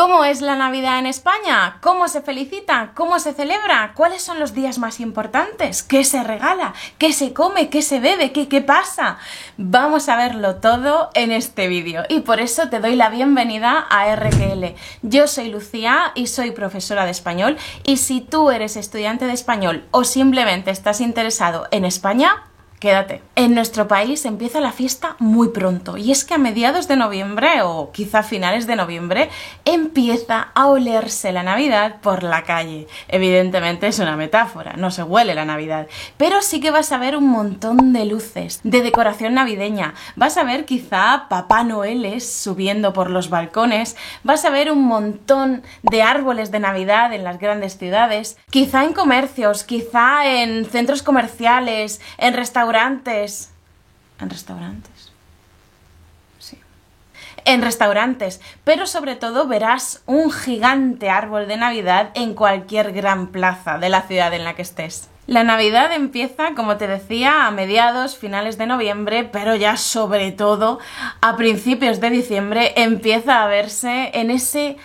¿Cómo es la Navidad en España? ¿Cómo se felicita? ¿Cómo se celebra? ¿Cuáles son los días más importantes? ¿Qué se regala? ¿Qué se come? ¿Qué se bebe? ¿Qué, pasa? Vamos a verlo todo en este vídeo y por eso te doy la bienvenida a RQL. Yo soy Lucía y soy profesora de español y si tú eres estudiante de español o simplemente estás interesado en España, Quédate. En nuestro país empieza la fiesta muy pronto y es que a mediados de noviembre o quizá finales de noviembre empieza a olerse la Navidad por la calle. Evidentemente es una metáfora, no se huele la Navidad, pero sí que vas a ver un montón de luces, de decoración navideña. Vas a ver quizá Papá Noel subiendo por los balcones, vas a ver un montón de árboles de Navidad en las grandes ciudades, quizá en comercios, quizá en centros comerciales, en restaurantes restaurantes. ¿En restaurantes? Sí. En restaurantes, pero sobre todo verás un gigante árbol de Navidad en cualquier gran plaza de la ciudad en la que estés. La Navidad empieza, como te decía, a mediados, finales de noviembre, pero ya sobre todo a principios de diciembre empieza a verse en ese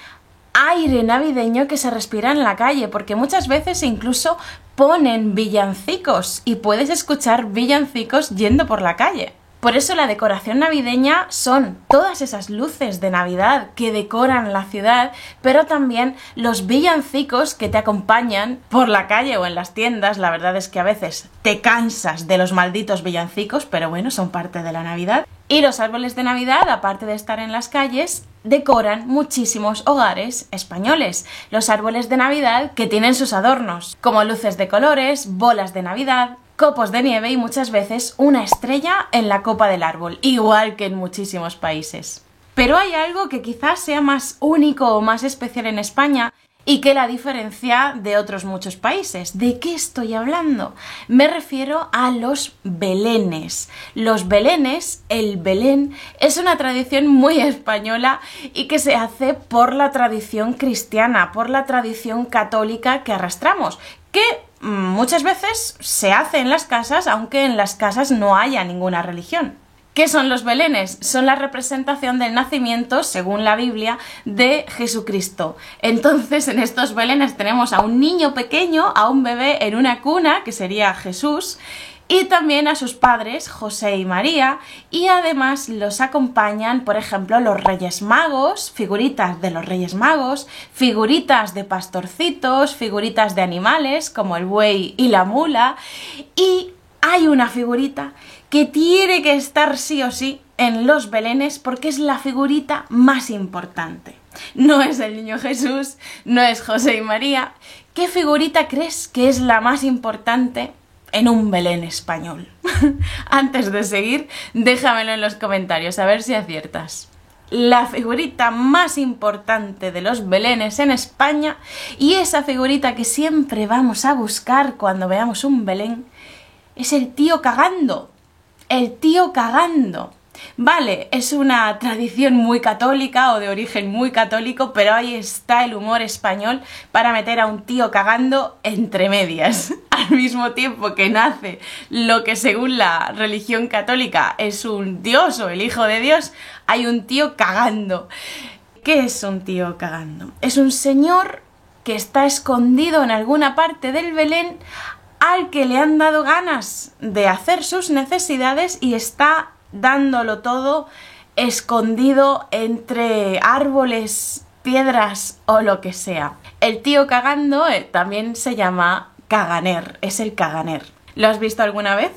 aire navideño que se respira en la calle, porque muchas veces incluso ponen villancicos y puedes escuchar villancicos yendo por la calle. Por eso la decoración navideña son todas esas luces de Navidad que decoran la ciudad, pero también los villancicos que te acompañan por la calle o en las tiendas. La verdad es que a veces te cansas de los malditos villancicos, pero bueno, son parte de la Navidad. Y los árboles de Navidad, aparte de estar en las calles, decoran muchísimos hogares españoles. Los árboles de Navidad que tienen sus adornos, como luces de colores, bolas de Navidad, copos de nieve y muchas veces una estrella en la copa del árbol, igual que en muchísimos países. Pero hay algo que quizás sea más único o más especial en España y que la diferencia de otros muchos países. ¿De qué estoy hablando? Me refiero a los belenes. Los belenes, el belén, es una tradición muy española y que se hace por la tradición cristiana, por la tradición católica que arrastramos, que muchas veces se hace en las casas, aunque en las casas no haya ninguna religión. ¿Qué son los belenes? Son la representación del nacimiento, según la Biblia, de Jesucristo. Entonces, en estos belenes tenemos a un niño pequeño, a un bebé en una cuna, que sería Jesús, y también a sus padres, José y María, y además los acompañan, por ejemplo, los Reyes Magos, figuritas de los Reyes Magos, figuritas de pastorcitos, figuritas de animales, como el buey y la mula, y hay una figurita que tiene que estar sí o sí en los belenes porque es la figurita más importante. No es el niño Jesús, no es José y María. ¿Qué figurita crees que es la más importante en un Belén español? Antes de seguir, déjamelo en los comentarios a ver si aciertas la figurita más importante de los belenes en España y esa figurita que siempre vamos a buscar cuando veamos un belén es el tío cagando el tío cagando. Vale, es una tradición muy católica o de origen muy católico, pero ahí está el humor español para meter a un tío cagando entre medias. Al mismo tiempo que nace lo que según la religión católica es un dios o el hijo de Dios, hay un tío cagando. ¿Qué es un tío cagando? Es un señor que está escondido en alguna parte del Belén al que le han dado ganas de hacer sus necesidades y está dándolo todo escondido entre árboles, piedras o lo que sea. El tío cagando eh, también se llama caganer, es el caganer. ¿Lo has visto alguna vez?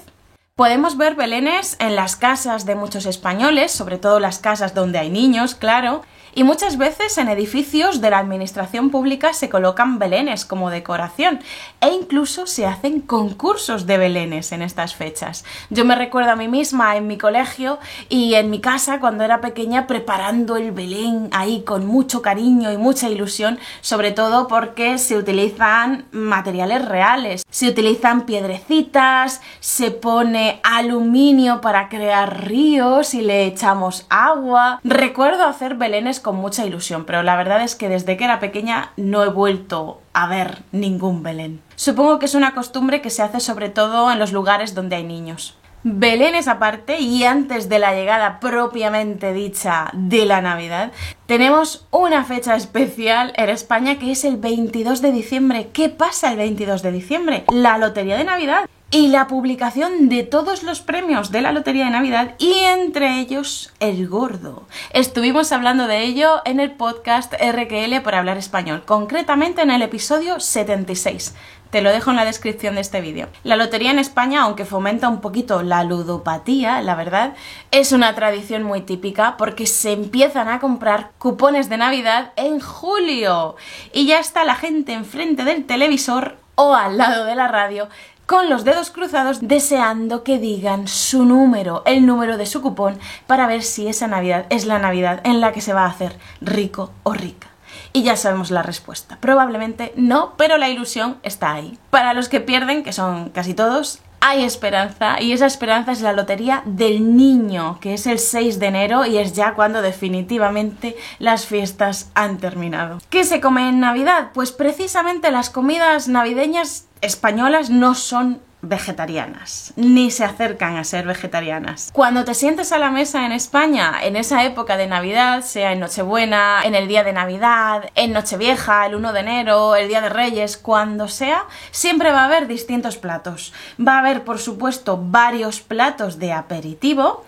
Podemos ver belenes en las casas de muchos españoles, sobre todo las casas donde hay niños, claro, y muchas veces en edificios de la administración pública se colocan belenes como decoración e incluso se hacen concursos de belenes en estas fechas. Yo me recuerdo a mí misma en mi colegio y en mi casa cuando era pequeña preparando el belén ahí con mucho cariño y mucha ilusión, sobre todo porque se utilizan materiales reales, se utilizan piedrecitas, se pone aluminio para crear ríos y le echamos agua. Recuerdo hacer belenes con mucha ilusión, pero la verdad es que desde que era pequeña no he vuelto a ver ningún Belén. Supongo que es una costumbre que se hace sobre todo en los lugares donde hay niños. Belenes aparte y antes de la llegada propiamente dicha de la Navidad, tenemos una fecha especial en España que es el 22 de diciembre. ¿Qué pasa el 22 de diciembre? La Lotería de Navidad y la publicación de todos los premios de la Lotería de Navidad y entre ellos el gordo. Estuvimos hablando de ello en el podcast RQL por hablar español, concretamente en el episodio 76. Te lo dejo en la descripción de este vídeo. La lotería en España, aunque fomenta un poquito la ludopatía, la verdad, es una tradición muy típica porque se empiezan a comprar cupones de Navidad en julio y ya está la gente enfrente del televisor o al lado de la radio con los dedos cruzados deseando que digan su número, el número de su cupón, para ver si esa Navidad es la Navidad en la que se va a hacer rico o rica. Y ya sabemos la respuesta. Probablemente no, pero la ilusión está ahí. Para los que pierden, que son casi todos, hay esperanza y esa esperanza es la lotería del niño, que es el 6 de enero y es ya cuando definitivamente las fiestas han terminado. ¿Qué se come en Navidad? Pues precisamente las comidas navideñas españolas no son vegetarianas, ni se acercan a ser vegetarianas. Cuando te sientes a la mesa en España, en esa época de Navidad, sea en Nochebuena, en el día de Navidad, en Nochevieja, el 1 de enero, el día de Reyes, cuando sea, siempre va a haber distintos platos. Va a haber, por supuesto, varios platos de aperitivo,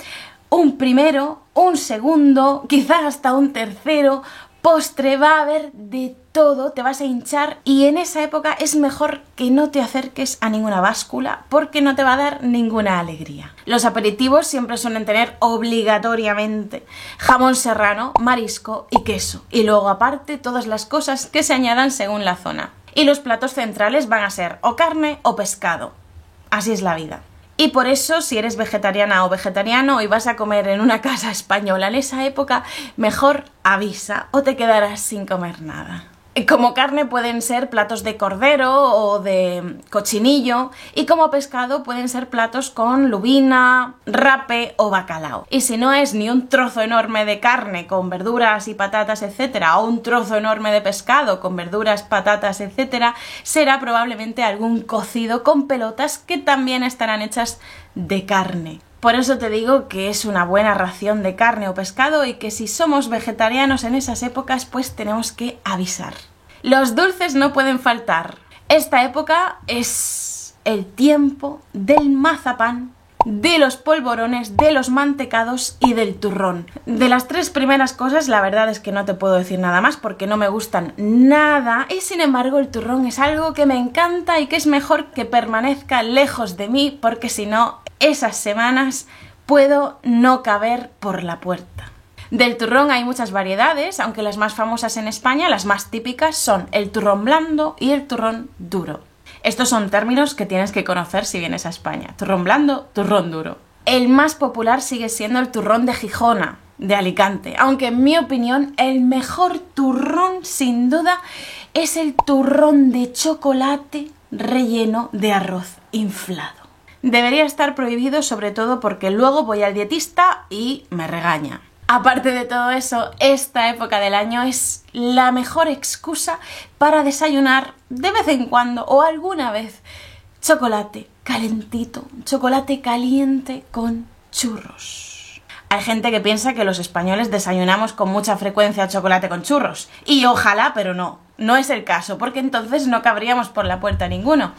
un primero, un segundo, quizás hasta un tercero, postre, va a haber de todo, te vas a hinchar y en esa época es mejor que no te acerques a ninguna báscula porque no te va a dar ninguna alegría. Los aperitivos siempre suelen tener obligatoriamente jamón serrano, marisco y queso y luego aparte todas las cosas que se añadan según la zona. Y los platos centrales van a ser o carne o pescado. Así es la vida. Y por eso, si eres vegetariana o vegetariano y vas a comer en una casa española en esa época, mejor avisa o te quedarás sin comer nada. Como carne pueden ser platos de cordero o de cochinillo y como pescado pueden ser platos con lubina, rape o bacalao. Y si no es ni un trozo enorme de carne con verduras y patatas, etcétera, o un trozo enorme de pescado con verduras, patatas, etcétera, será probablemente algún cocido con pelotas que también estarán hechas de carne. Por eso te digo que es una buena ración de carne o pescado y que si somos vegetarianos en esas épocas pues tenemos que avisar. Los dulces no pueden faltar. Esta época es el tiempo del mazapán, de los polvorones, de los mantecados y del turrón. De las tres primeras cosas, la verdad es que no te puedo decir nada más porque no me gustan nada y sin embargo el turrón es algo que me encanta y que es mejor que permanezca lejos de mí porque si no esas semanas puedo no caber por la puerta. Del turrón hay muchas variedades, aunque las más famosas en España, las más típicas, son el turrón blando y el turrón duro. Estos son términos que tienes que conocer si vienes a España. Turrón blando, turrón duro. El más popular sigue siendo el turrón de Gijona, de Alicante, aunque en mi opinión el mejor turrón sin duda es el turrón de chocolate relleno de arroz inflado debería estar prohibido sobre todo porque luego voy al dietista y me regaña. Aparte de todo eso, esta época del año es la mejor excusa para desayunar de vez en cuando o alguna vez chocolate calentito, chocolate caliente con churros. Hay gente que piensa que los españoles desayunamos con mucha frecuencia chocolate con churros. Y ojalá, pero no, no es el caso, porque entonces no cabríamos por la puerta ninguno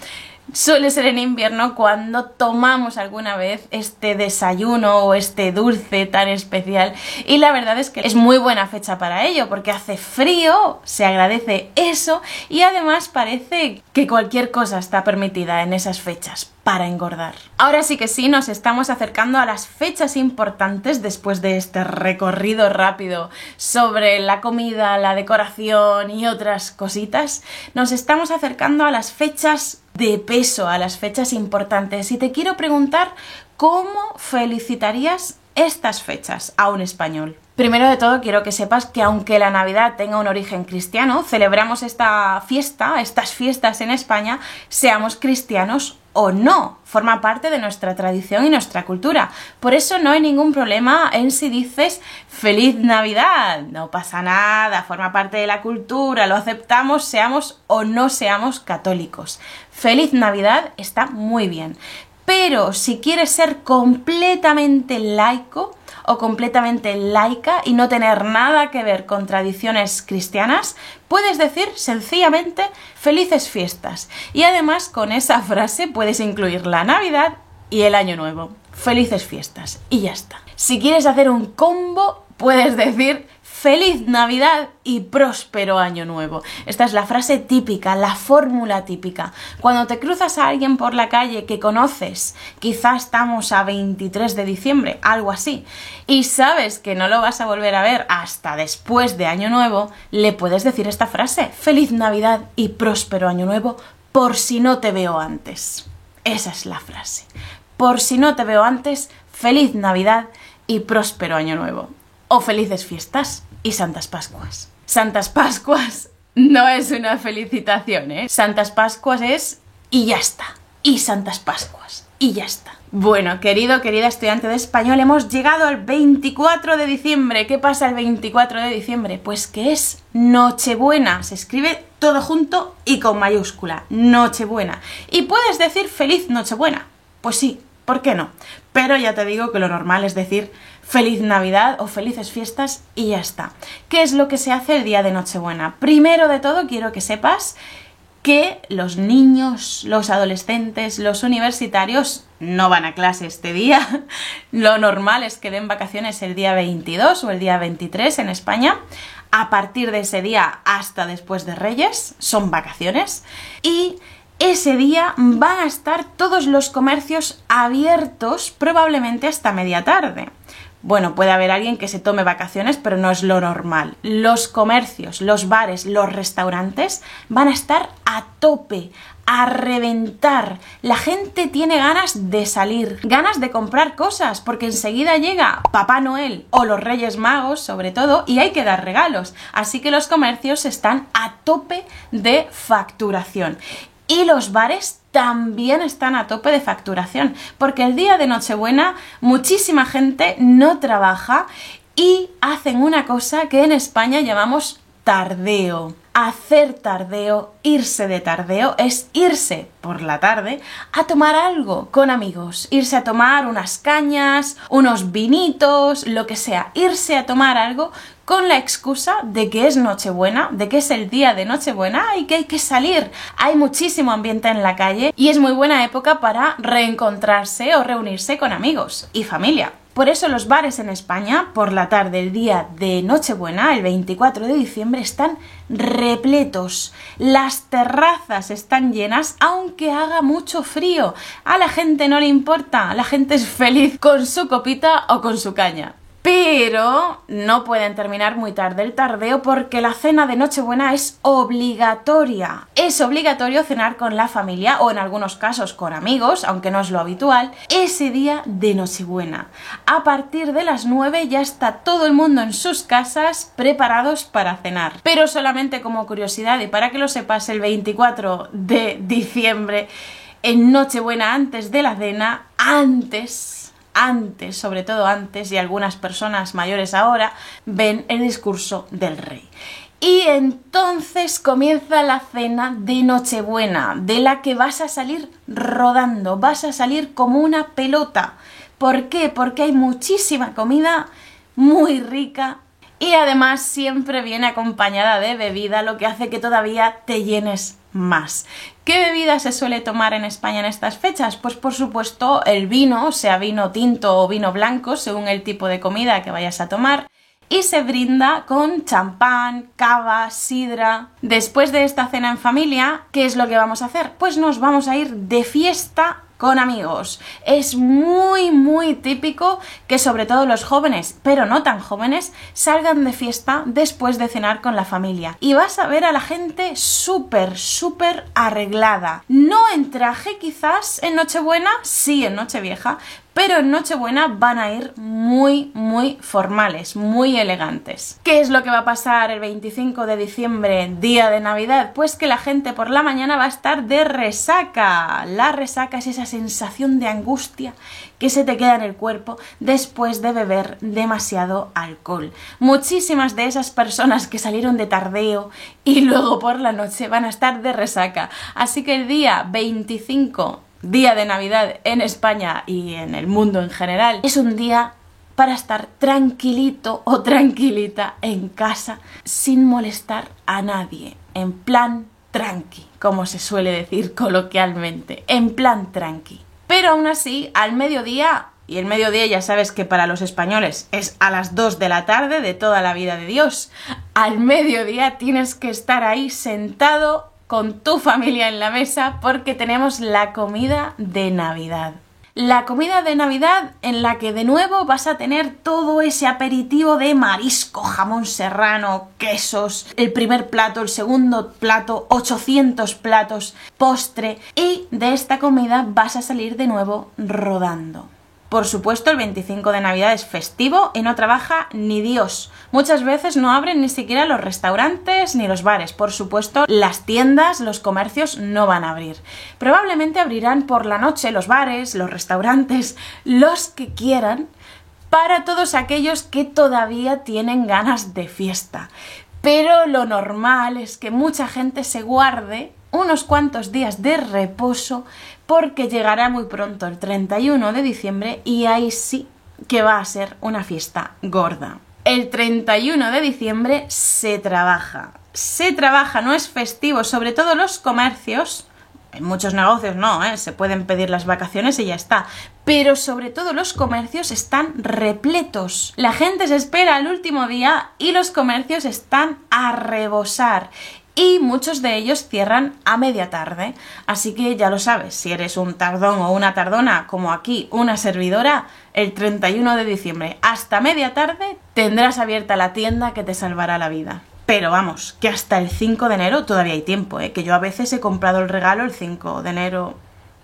suele ser en invierno cuando tomamos alguna vez este desayuno o este dulce tan especial. Y la verdad es que es muy buena fecha para ello porque hace frío, se agradece eso y además parece que cualquier cosa está permitida en esas fechas para engordar. Ahora sí que sí, nos estamos acercando a las fechas importantes después de este recorrido rápido sobre la comida, la decoración y otras cositas. Nos estamos acercando a las fechas de peso, a las fechas importantes y te quiero preguntar cómo felicitarías estas fechas a un español. Primero de todo quiero que sepas que aunque la Navidad tenga un origen cristiano, celebramos esta fiesta, estas fiestas en España, seamos cristianos o no, forma parte de nuestra tradición y nuestra cultura. Por eso no hay ningún problema en si dices feliz Navidad, no pasa nada, forma parte de la cultura, lo aceptamos, seamos o no seamos católicos. Feliz Navidad está muy bien. Pero si quieres ser completamente laico, o completamente laica y no tener nada que ver con tradiciones cristianas, puedes decir sencillamente felices fiestas. Y además con esa frase puedes incluir la Navidad y el Año Nuevo. Felices fiestas. Y ya está. Si quieres hacer un combo, puedes decir Feliz Navidad y próspero año nuevo. Esta es la frase típica, la fórmula típica. Cuando te cruzas a alguien por la calle que conoces, quizá estamos a 23 de diciembre, algo así, y sabes que no lo vas a volver a ver hasta después de año nuevo, le puedes decir esta frase, Feliz Navidad y próspero año nuevo, por si no te veo antes. Esa es la frase. Por si no te veo antes, feliz Navidad y próspero año nuevo. O felices fiestas y Santas Pascuas. Santas Pascuas no es una felicitación, ¿eh? Santas Pascuas es y ya está. Y Santas Pascuas. Y ya está. Bueno, querido, querida estudiante de español, hemos llegado al 24 de diciembre. ¿Qué pasa el 24 de diciembre? Pues que es Nochebuena. Se escribe todo junto y con mayúscula. Nochebuena. Y puedes decir feliz Nochebuena. Pues sí, ¿por qué no? Pero ya te digo que lo normal es decir feliz Navidad o felices fiestas y ya está. ¿Qué es lo que se hace el día de Nochebuena? Primero de todo quiero que sepas que los niños, los adolescentes, los universitarios no van a clase este día. Lo normal es que den vacaciones el día 22 o el día 23 en España. A partir de ese día hasta después de Reyes son vacaciones. Y ese día van a estar todos los comercios abiertos probablemente hasta media tarde. Bueno, puede haber alguien que se tome vacaciones, pero no es lo normal. Los comercios, los bares, los restaurantes van a estar a tope, a reventar. La gente tiene ganas de salir, ganas de comprar cosas, porque enseguida llega Papá Noel o los Reyes Magos, sobre todo, y hay que dar regalos. Así que los comercios están a tope de facturación. Y los bares también están a tope de facturación, porque el día de Nochebuena muchísima gente no trabaja y hacen una cosa que en España llamamos tardeo. Hacer tardeo, irse de tardeo, es irse por la tarde a tomar algo con amigos, irse a tomar unas cañas, unos vinitos, lo que sea, irse a tomar algo con la excusa de que es Nochebuena, de que es el día de Nochebuena y que hay que salir. Hay muchísimo ambiente en la calle y es muy buena época para reencontrarse o reunirse con amigos y familia. Por eso los bares en España, por la tarde el día de Nochebuena, el 24 de diciembre, están repletos. Las terrazas están llenas, aunque haga mucho frío. A la gente no le importa, la gente es feliz con su copita o con su caña. Pero no pueden terminar muy tarde el tardeo porque la cena de Nochebuena es obligatoria. Es obligatorio cenar con la familia o en algunos casos con amigos, aunque no es lo habitual, ese día de Nochebuena. A partir de las 9 ya está todo el mundo en sus casas preparados para cenar. Pero solamente como curiosidad y para que lo sepas, el 24 de diciembre, en Nochebuena antes de la cena, antes antes, sobre todo antes, y algunas personas mayores ahora, ven el discurso del rey. Y entonces comienza la cena de Nochebuena, de la que vas a salir rodando, vas a salir como una pelota. ¿Por qué? Porque hay muchísima comida muy rica y además siempre viene acompañada de bebida, lo que hace que todavía te llenes más. ¿Qué bebida se suele tomar en España en estas fechas? Pues por supuesto el vino, sea vino tinto o vino blanco, según el tipo de comida que vayas a tomar. Y se brinda con champán, cava, sidra. Después de esta cena en familia, ¿qué es lo que vamos a hacer? Pues nos vamos a ir de fiesta con amigos. Es muy, muy típico que sobre todo los jóvenes, pero no tan jóvenes, salgan de fiesta después de cenar con la familia. Y vas a ver a la gente súper, súper arreglada. No en traje quizás en Nochebuena, sí en Nochevieja, pero en Nochebuena van a ir muy, muy formales, muy elegantes. ¿Qué es lo que va a pasar el 25 de diciembre, día de Navidad? Pues que la gente por la mañana va a estar de resaca. La resaca es esa sensación de angustia que se te queda en el cuerpo después de beber demasiado alcohol. Muchísimas de esas personas que salieron de tardeo y luego por la noche van a estar de resaca. Así que el día 25 día de Navidad en España y en el mundo en general, es un día para estar tranquilito o tranquilita en casa sin molestar a nadie, en plan tranqui, como se suele decir coloquialmente, en plan tranqui. Pero aún así, al mediodía, y el mediodía ya sabes que para los españoles es a las 2 de la tarde de toda la vida de Dios, al mediodía tienes que estar ahí sentado con tu familia en la mesa porque tenemos la comida de Navidad. La comida de Navidad en la que de nuevo vas a tener todo ese aperitivo de marisco, jamón serrano, quesos, el primer plato, el segundo plato, 800 platos, postre y de esta comida vas a salir de nuevo rodando. Por supuesto, el 25 de Navidad es festivo y no trabaja ni Dios. Muchas veces no abren ni siquiera los restaurantes ni los bares. Por supuesto, las tiendas, los comercios no van a abrir. Probablemente abrirán por la noche los bares, los restaurantes, los que quieran, para todos aquellos que todavía tienen ganas de fiesta. Pero lo normal es que mucha gente se guarde unos cuantos días de reposo porque llegará muy pronto el 31 de diciembre y ahí sí que va a ser una fiesta gorda. El 31 de diciembre se trabaja. Se trabaja, no es festivo, sobre todo los comercios. En muchos negocios no, ¿eh? se pueden pedir las vacaciones y ya está. Pero sobre todo los comercios están repletos. La gente se espera al último día y los comercios están a rebosar y muchos de ellos cierran a media tarde. Así que ya lo sabes, si eres un tardón o una tardona, como aquí una servidora, el 31 de diciembre hasta media tarde tendrás abierta la tienda que te salvará la vida. Pero vamos, que hasta el 5 de enero todavía hay tiempo, ¿eh? que yo a veces he comprado el regalo el 5 de enero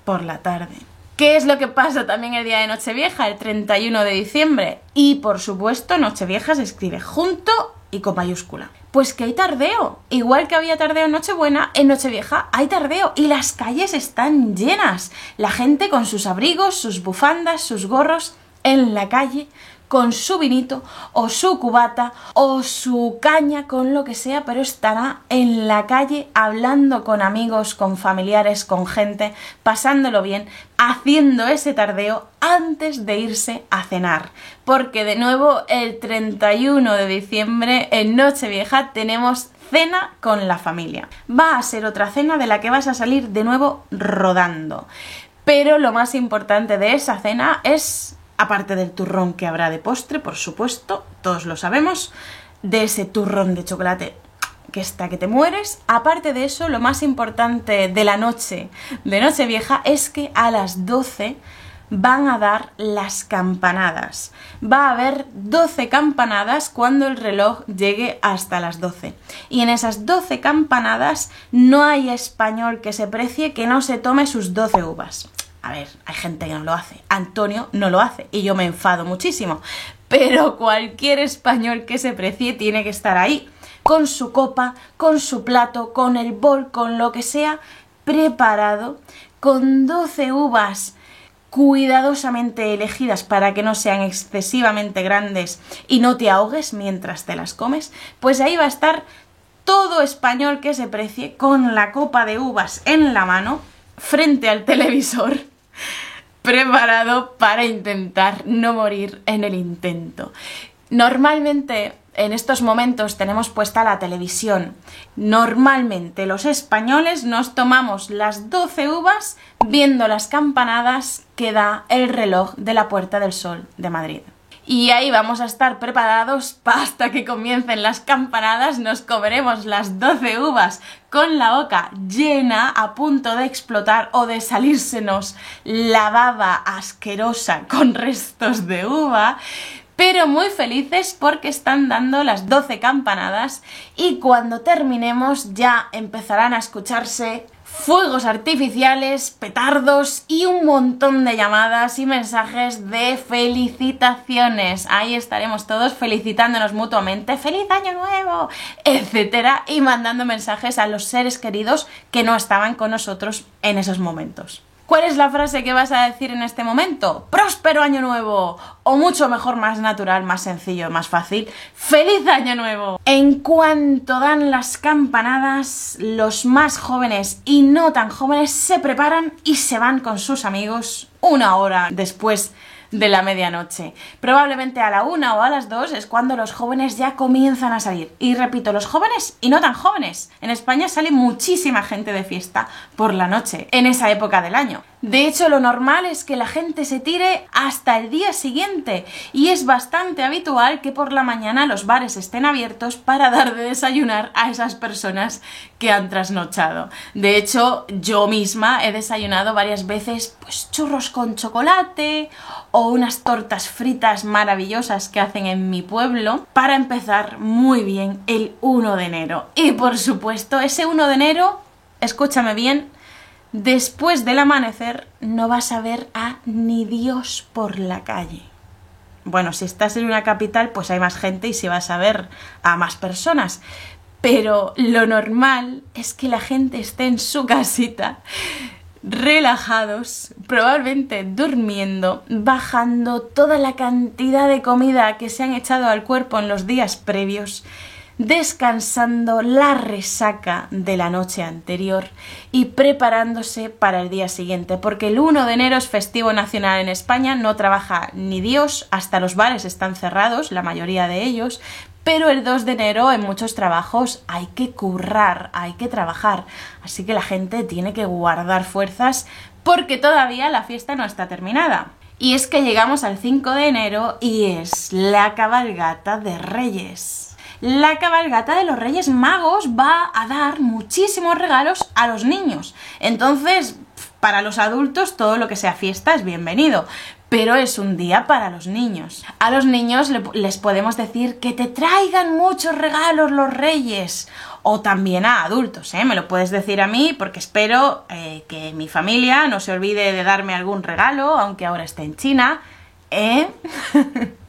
por la tarde. ¿Qué es lo que pasa también el día de Nochevieja, el 31 de diciembre? Y por supuesto, Nochevieja se escribe junto y con mayúscula. Pues que hay tardeo. Igual que había tardeo en Nochebuena, en Nochevieja hay tardeo y las calles están llenas. La gente con sus abrigos, sus bufandas, sus gorros en la calle con su vinito o su cubata o su caña con lo que sea, pero estará en la calle hablando con amigos, con familiares, con gente, pasándolo bien, haciendo ese tardeo antes de irse a cenar. Porque de nuevo el 31 de diciembre en Nochevieja tenemos cena con la familia. Va a ser otra cena de la que vas a salir de nuevo rodando. Pero lo más importante de esa cena es aparte del turrón que habrá de postre, por supuesto, todos lo sabemos, de ese turrón de chocolate que está que te mueres. Aparte de eso, lo más importante de la noche de Nochevieja es que a las 12 van a dar las campanadas. Va a haber 12 campanadas cuando el reloj llegue hasta las 12. Y en esas 12 campanadas no hay español que se precie que no se tome sus 12 uvas. A ver, hay gente que no lo hace. Antonio no lo hace y yo me enfado muchísimo. Pero cualquier español que se precie tiene que estar ahí, con su copa, con su plato, con el bol, con lo que sea, preparado, con 12 uvas cuidadosamente elegidas para que no sean excesivamente grandes y no te ahogues mientras te las comes, pues ahí va a estar todo español que se precie con la copa de uvas en la mano frente al televisor preparado para intentar no morir en el intento. Normalmente en estos momentos tenemos puesta la televisión. Normalmente los españoles nos tomamos las 12 uvas viendo las campanadas que da el reloj de la Puerta del Sol de Madrid. Y ahí vamos a estar preparados hasta que comiencen las campanadas, nos comeremos las 12 uvas con la boca llena, a punto de explotar o de salírsenos la baba asquerosa con restos de uva, pero muy felices porque están dando las 12 campanadas y cuando terminemos ya empezarán a escucharse fuegos artificiales, petardos y un montón de llamadas y mensajes de felicitaciones. Ahí estaremos todos felicitándonos mutuamente, feliz año nuevo, etcétera, y mandando mensajes a los seres queridos que no estaban con nosotros en esos momentos. ¿Cuál es la frase que vas a decir en este momento? ¡Próspero año nuevo! O mucho mejor, más natural, más sencillo, más fácil. ¡Feliz año nuevo! En cuanto dan las campanadas, los más jóvenes y no tan jóvenes se preparan y se van con sus amigos una hora después de la medianoche. Probablemente a la una o a las dos es cuando los jóvenes ya comienzan a salir. Y repito, los jóvenes y no tan jóvenes. En España sale muchísima gente de fiesta por la noche, en esa época del año. De hecho, lo normal es que la gente se tire hasta el día siguiente y es bastante habitual que por la mañana los bares estén abiertos para dar de desayunar a esas personas que han trasnochado. De hecho, yo misma he desayunado varias veces pues churros con chocolate o unas tortas fritas maravillosas que hacen en mi pueblo para empezar muy bien el 1 de enero. Y por supuesto, ese 1 de enero, escúchame bien, después del amanecer no vas a ver a ni Dios por la calle. Bueno, si estás en una capital, pues hay más gente y si vas a ver a más personas. Pero lo normal es que la gente esté en su casita, relajados, probablemente durmiendo, bajando toda la cantidad de comida que se han echado al cuerpo en los días previos descansando la resaca de la noche anterior y preparándose para el día siguiente, porque el 1 de enero es festivo nacional en España, no trabaja ni Dios, hasta los bares están cerrados, la mayoría de ellos, pero el 2 de enero en muchos trabajos hay que currar, hay que trabajar, así que la gente tiene que guardar fuerzas porque todavía la fiesta no está terminada. Y es que llegamos al 5 de enero y es la cabalgata de Reyes la cabalgata de los Reyes Magos va a dar muchísimos regalos a los niños. Entonces, para los adultos todo lo que sea fiesta es bienvenido, pero es un día para los niños. A los niños les podemos decir que te traigan muchos regalos los reyes. O también a adultos, ¿eh? Me lo puedes decir a mí porque espero eh, que mi familia no se olvide de darme algún regalo, aunque ahora esté en China. ¿Eh?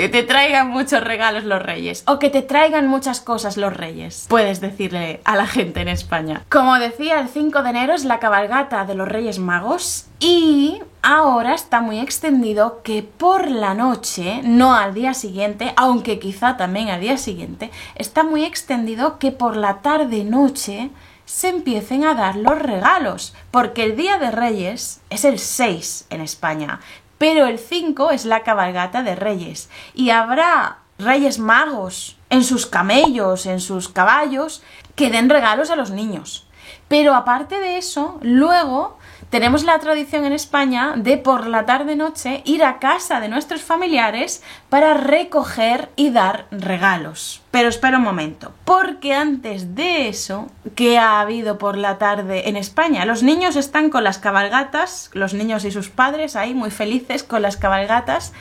Que te traigan muchos regalos los reyes. O que te traigan muchas cosas los reyes. Puedes decirle a la gente en España. Como decía, el 5 de enero es la cabalgata de los reyes magos. Y ahora está muy extendido que por la noche, no al día siguiente, aunque quizá también al día siguiente, está muy extendido que por la tarde-noche se empiecen a dar los regalos, porque el Día de Reyes es el 6 en España, pero el 5 es la cabalgata de reyes y habrá reyes magos en sus camellos, en sus caballos, que den regalos a los niños. Pero aparte de eso, luego tenemos la tradición en España de por la tarde-noche ir a casa de nuestros familiares para recoger y dar regalos. Pero espera un momento, porque antes de eso, ¿qué ha habido por la tarde en España? Los niños están con las cabalgatas, los niños y sus padres ahí muy felices con las cabalgatas,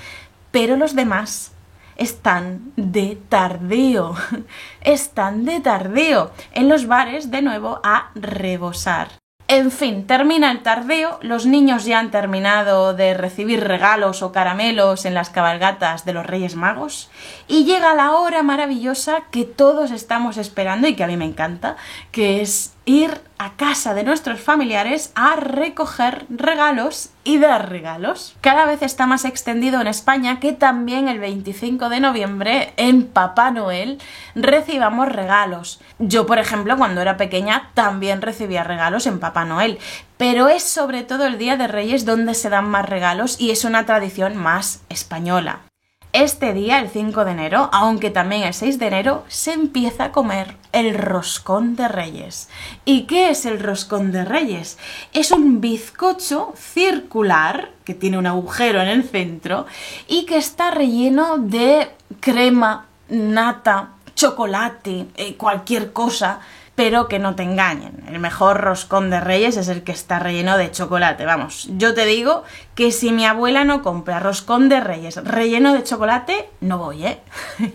pero los demás están de tardío. Están de tardío. En los bares, de nuevo, a rebosar. En fin, termina el tardeo, los niños ya han terminado de recibir regalos o caramelos en las cabalgatas de los Reyes Magos. Y llega la hora maravillosa que todos estamos esperando y que a mí me encanta, que es ir a casa de nuestros familiares a recoger regalos y dar regalos. Cada vez está más extendido en España que también el 25 de noviembre en Papá Noel recibamos regalos. Yo, por ejemplo, cuando era pequeña también recibía regalos en Papá Noel, pero es sobre todo el Día de Reyes donde se dan más regalos y es una tradición más española. Este día, el 5 de enero, aunque también el 6 de enero, se empieza a comer el roscón de reyes. ¿Y qué es el roscón de reyes? Es un bizcocho circular que tiene un agujero en el centro y que está relleno de crema, nata, chocolate, eh, cualquier cosa pero que no te engañen. El mejor roscón de reyes es el que está relleno de chocolate. Vamos, yo te digo que si mi abuela no compra roscón de reyes relleno de chocolate, no voy, ¿eh?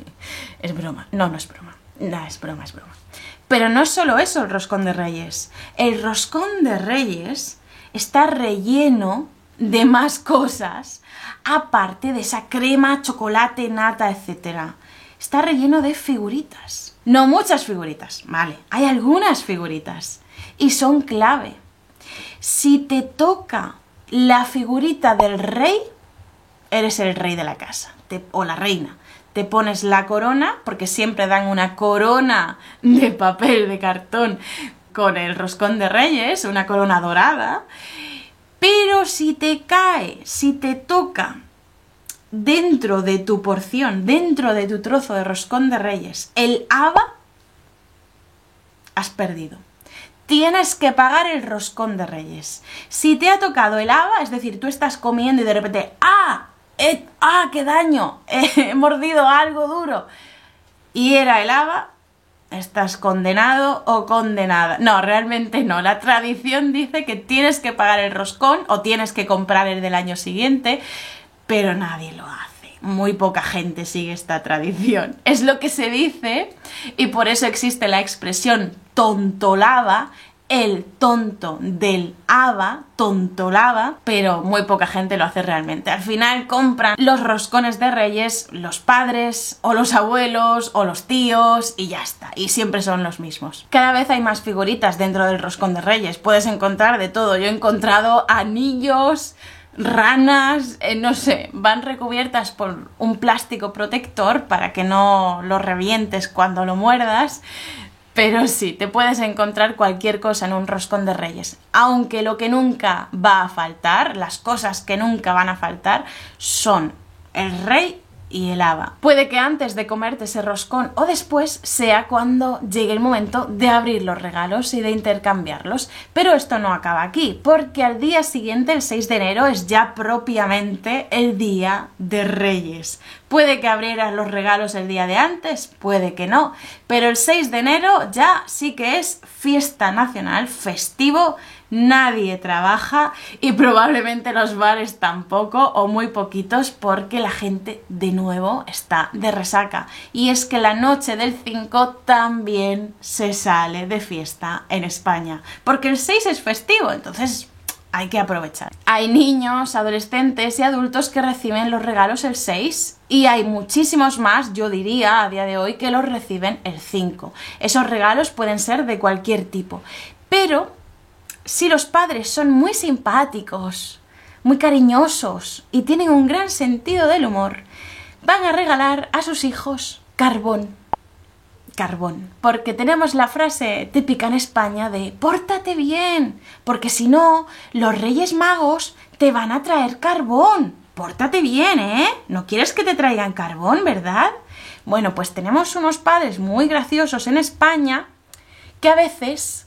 es broma. No, no es broma. No, es broma, es broma. Pero no es solo eso el roscón de reyes. El roscón de reyes está relleno de más cosas, aparte de esa crema, chocolate, nata, etc. Está relleno de figuritas no muchas figuritas, vale, hay algunas figuritas y son clave. Si te toca la figurita del rey, eres el rey de la casa o la reina. Te pones la corona, porque siempre dan una corona de papel, de cartón, con el roscón de reyes, una corona dorada. Pero si te cae, si te toca dentro de tu porción, dentro de tu trozo de roscón de reyes, el haba, has perdido. Tienes que pagar el roscón de reyes. Si te ha tocado el haba, es decir, tú estás comiendo y de repente, ¡ah! ¡Ah, qué daño! He mordido algo duro. Y era el haba, estás condenado o condenada. No, realmente no. La tradición dice que tienes que pagar el roscón o tienes que comprar el del año siguiente, pero nadie lo hace. Muy poca gente sigue esta tradición. Es lo que se dice y por eso existe la expresión tontolaba el tonto del haba, tontolaba, pero muy poca gente lo hace realmente. Al final compran los roscones de reyes los padres o los abuelos o los tíos y ya está. Y siempre son los mismos. Cada vez hay más figuritas dentro del roscón de reyes. Puedes encontrar de todo. Yo he encontrado anillos, ranas, eh, no sé, van recubiertas por un plástico protector para que no lo revientes cuando lo muerdas. Pero sí, te puedes encontrar cualquier cosa en un roscón de reyes. Aunque lo que nunca va a faltar, las cosas que nunca van a faltar, son el rey y el haba. Puede que antes de comerte ese roscón o después sea cuando llegue el momento de abrir los regalos y de intercambiarlos. Pero esto no acaba aquí, porque al día siguiente, el 6 de enero, es ya propiamente el día de Reyes. Puede que abrieras los regalos el día de antes, puede que no, pero el 6 de enero ya sí que es fiesta nacional, festivo nadie trabaja y probablemente los bares tampoco o muy poquitos porque la gente de nuevo está de resaca. Y es que la noche del 5 también se sale de fiesta en España porque el 6 es festivo, entonces hay que aprovechar. Hay niños, adolescentes y adultos que reciben los regalos el 6 y hay muchísimos más, yo diría a día de hoy, que los reciben el 5. Esos regalos pueden ser de cualquier tipo, pero si los padres son muy simpáticos, muy cariñosos y tienen un gran sentido del humor, van a regalar a sus hijos carbón. Carbón. Porque tenemos la frase típica en España de pórtate bien, porque si no, los reyes magos te van a traer carbón. Pórtate bien, ¿eh? No quieres que te traigan carbón, ¿verdad? Bueno, pues tenemos unos padres muy graciosos en España que a veces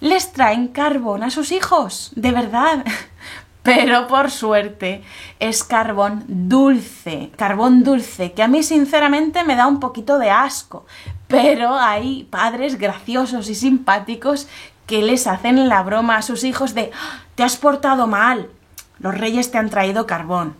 les traen carbón a sus hijos, de verdad. Pero por suerte es carbón dulce, carbón dulce, que a mí sinceramente me da un poquito de asco. Pero hay padres graciosos y simpáticos que les hacen la broma a sus hijos de ¡Ah! te has portado mal, los reyes te han traído carbón.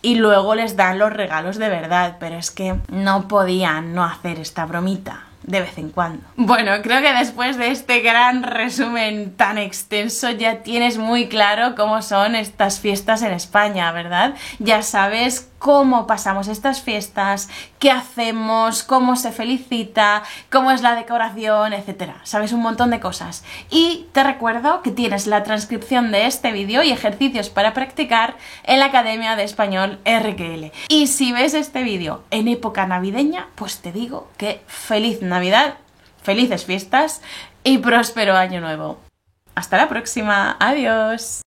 Y luego les dan los regalos de verdad, pero es que no podían no hacer esta bromita de vez en cuando. Bueno, creo que después de este gran resumen tan extenso ya tienes muy claro cómo son estas fiestas en España, ¿verdad? Ya sabes cómo pasamos estas fiestas, qué hacemos, cómo se felicita, cómo es la decoración, etcétera. Sabes un montón de cosas. Y te recuerdo que tienes la transcripción de este vídeo y ejercicios para practicar en la Academia de Español RQL. Y si ves este vídeo en época navideña, pues te digo que feliz Navidad, felices fiestas y próspero año nuevo. Hasta la próxima, adiós.